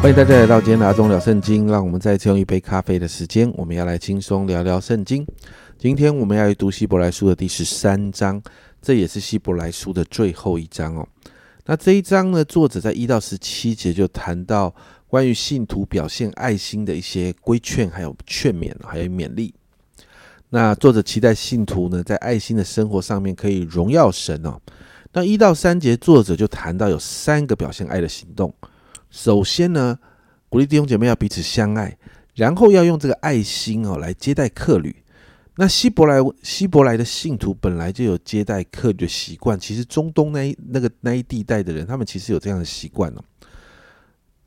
欢迎大家来到今天的阿忠聊圣经。让我们再次用一杯咖啡的时间，我们要来轻松聊聊圣经。今天我们要读希伯来书的第十三章，这也是希伯来书的最后一章哦。那这一章呢，作者在一到十七节就谈到关于信徒表现爱心的一些规劝，还有劝勉，还有勉励。那作者期待信徒呢，在爱心的生活上面可以荣耀神哦。那一到三节，作者就谈到有三个表现爱的行动。首先呢，鼓励弟兄姐妹要彼此相爱，然后要用这个爱心哦来接待客旅。那希伯来希伯来的信徒本来就有接待客旅的习惯，其实中东那一那个那一地带的人，他们其实有这样的习惯哦。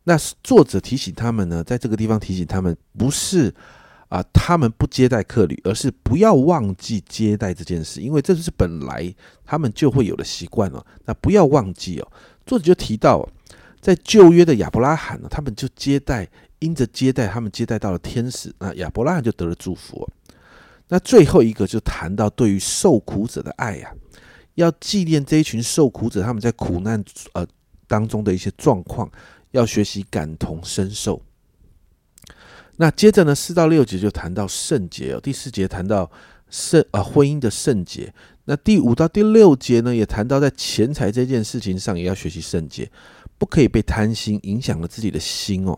那作者提醒他们呢，在这个地方提醒他们，不是啊他们不接待客旅，而是不要忘记接待这件事，因为这是本来他们就会有的习惯哦。那不要忘记哦。作者就提到。在旧约的亚伯拉罕呢，他们就接待，因着接待，他们接待到了天使，那亚伯拉罕就得了祝福。那最后一个就谈到对于受苦者的爱呀，要纪念这一群受苦者他们在苦难呃当中的一些状况，要学习感同身受。那接着呢，四到六节就谈到圣洁哦，第四节谈到圣啊婚姻的圣洁。那第五到第六节呢，也谈到在钱财这件事情上也要学习圣洁。不可以被贪心影响了自己的心哦。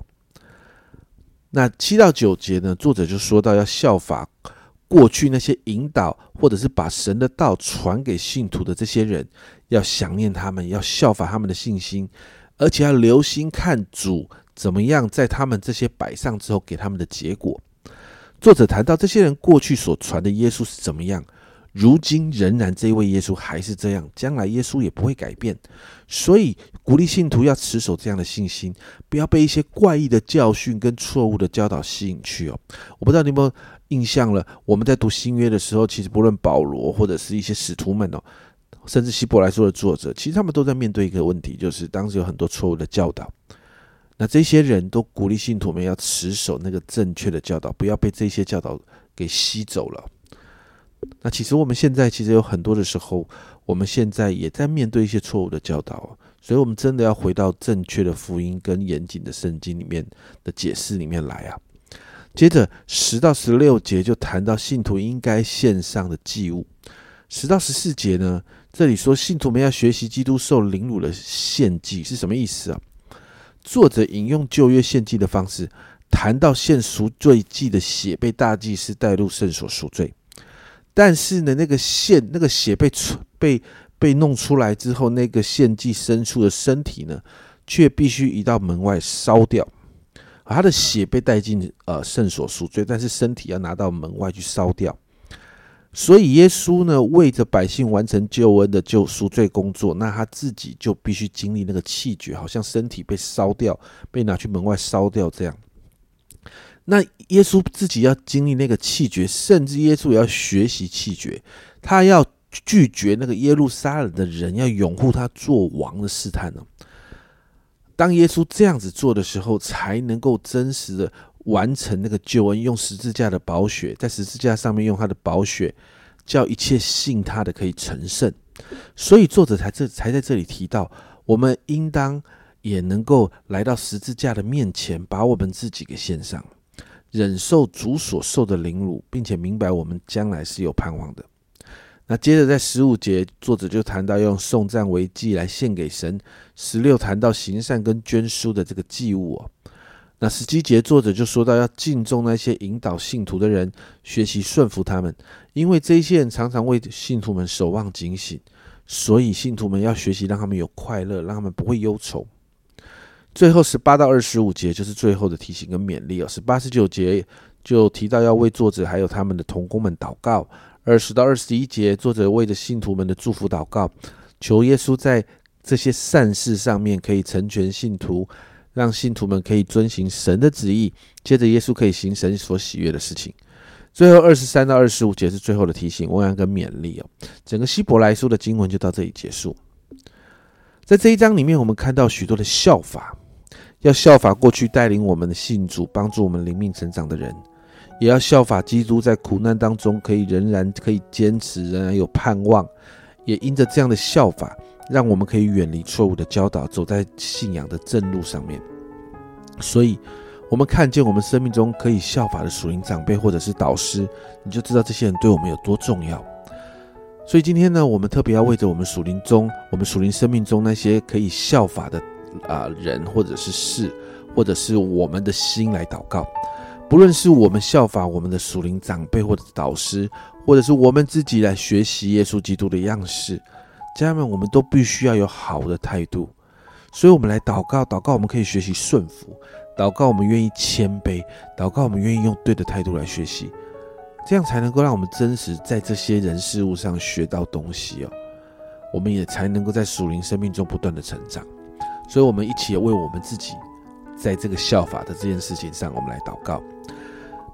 那七到九节呢？作者就说到要效法过去那些引导或者是把神的道传给信徒的这些人，要想念他们，要效法他们的信心，而且要留心看主怎么样在他们这些摆上之后给他们的结果。作者谈到这些人过去所传的耶稣是怎么样。如今仍然这位耶稣还是这样，将来耶稣也不会改变，所以鼓励信徒要持守这样的信心，不要被一些怪异的教训跟错误的教导吸引去哦。我不知道你有没有印象了？我们在读新约的时候，其实不论保罗或者是一些使徒们哦，甚至希伯来书的作者，其实他们都在面对一个问题，就是当时有很多错误的教导。那这些人都鼓励信徒们要持守那个正确的教导，不要被这些教导给吸走了。那其实我们现在其实有很多的时候，我们现在也在面对一些错误的教导，所以我们真的要回到正确的福音跟严谨的圣经里面的解释里面来啊。接着十到十六节就谈到信徒应该献上的祭物。十到十四节呢，这里说信徒们要学习基督受凌辱的献祭是什么意思啊？作者引用旧约献祭的方式，谈到献赎罪祭的血被大祭司带入圣所赎罪。但是呢，那个线，那个血被被被弄出来之后，那个献祭牲畜的身体呢，却必须移到门外烧掉。他的血被带进呃圣所赎罪，但是身体要拿到门外去烧掉。所以耶稣呢，为着百姓完成救恩的救赎罪工作，那他自己就必须经历那个气绝，好像身体被烧掉，被拿去门外烧掉这样。那耶稣自己要经历那个气绝，甚至耶稣也要学习气绝，他要拒绝那个耶路撒冷的人要拥护他做王的试探呢。当耶稣这样子做的时候，才能够真实的完成那个救恩，用十字架的宝血，在十字架上面用他的宝血，叫一切信他的可以成圣。所以作者才这才在这里提到，我们应当也能够来到十字架的面前，把我们自己给献上。忍受主所受的凌辱，并且明白我们将来是有盼望的。那接着在十五节，作者就谈到用送赞为祭来献给神。十六谈到行善跟捐书的这个祭物哦。那十七节作者就说到要敬重那些引导信徒的人，学习顺服他们，因为这些人常常为信徒们守望警醒，所以信徒们要学习让他们有快乐，让他们不会忧愁。最后十八到二十五节就是最后的提醒跟勉励哦。十八十九节就提到要为作者还有他们的同工们祷告。二十到二十一节，作者为着信徒们的祝福祷告，求耶稣在这些善事上面可以成全信徒，让信徒们可以遵行神的旨意。接着耶稣可以行神所喜悦的事情。最后二十三到二十五节是最后的提醒、问安跟勉励哦。整个希伯来书的经文就到这里结束。在这一章里面，我们看到许多的效法。要效法过去带领我们的信主、帮助我们灵命成长的人，也要效法基督在苦难当中可以仍然可以坚持，仍然有盼望。也因着这样的效法，让我们可以远离错误的教导，走在信仰的正路上面。所以，我们看见我们生命中可以效法的属灵长辈或者是导师，你就知道这些人对我们有多重要。所以今天呢，我们特别要为着我们属灵中、我们属灵生命中那些可以效法的啊人，或者是事，或者是我们的心来祷告。不论是我们效法我们的属灵长辈或者导师，或者是我们自己来学习耶稣基督的样式，家人们，我们都必须要有好的态度。所以，我们来祷告，祷告我们可以学习顺服，祷告我们愿意谦卑，祷告我们愿意用对的态度来学习。这样才能够让我们真实在这些人事物上学到东西哦，我们也才能够在属灵生命中不断的成长。所以，我们一起为我们自己在这个效法的这件事情上，我们来祷告。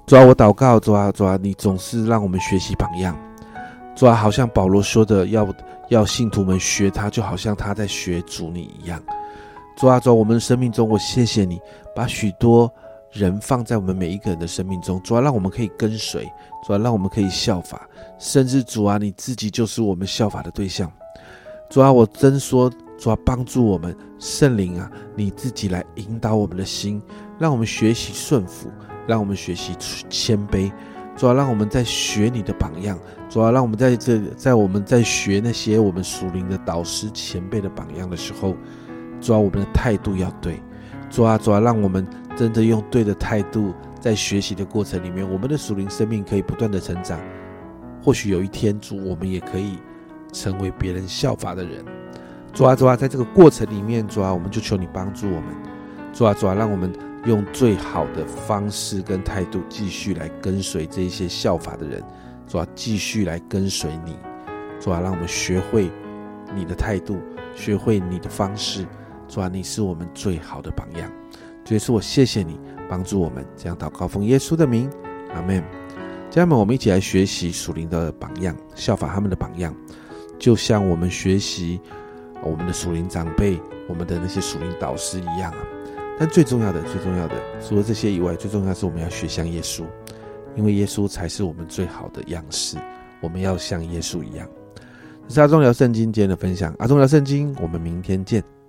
主啊，我祷告，主啊，主啊，你总是让我们学习榜样。主啊，好像保罗说的，要要信徒们学他，就好像他在学主你一样。主啊，主，我们生命中，我谢谢你把许多。人放在我们每一个人的生命中，主要让我们可以跟随，主要让我们可以效法，甚至主啊，你自己就是我们效法的对象。主啊，我真说，主啊，帮助我们圣灵啊，你自己来引导我们的心，让我们学习顺服，让我们学习谦卑。主要让我们在学你的榜样，主要让我们在这在我们在学那些我们属灵的导师前辈的榜样的时候，主要我们的态度要对。主啊，主啊，让我们。真的用对的态度，在学习的过程里面，我们的属灵生命可以不断的成长。或许有一天，主，我们也可以成为别人效法的人。主啊，主啊，在这个过程里面，主啊，我们就求你帮助我们。主啊，主啊，让我们用最好的方式跟态度，继续来跟随这一些效法的人。主啊，继续来跟随你。主啊，让我们学会你的态度，学会你的方式。主啊，你是我们最好的榜样。所以说我谢谢你帮助我们这样祷告，奉耶稣的名，阿门。家人们，我们一起来学习属灵的榜样，效法他们的榜样，就像我们学习我们的属灵长辈、我们的那些属灵导师一样啊。但最重要的、最重要的，除了这些以外，最重要是我们要学像耶稣，因为耶稣才是我们最好的样式。我们要像耶稣一样。这是阿忠聊圣经今天的分享，阿忠聊圣经，我们明天见。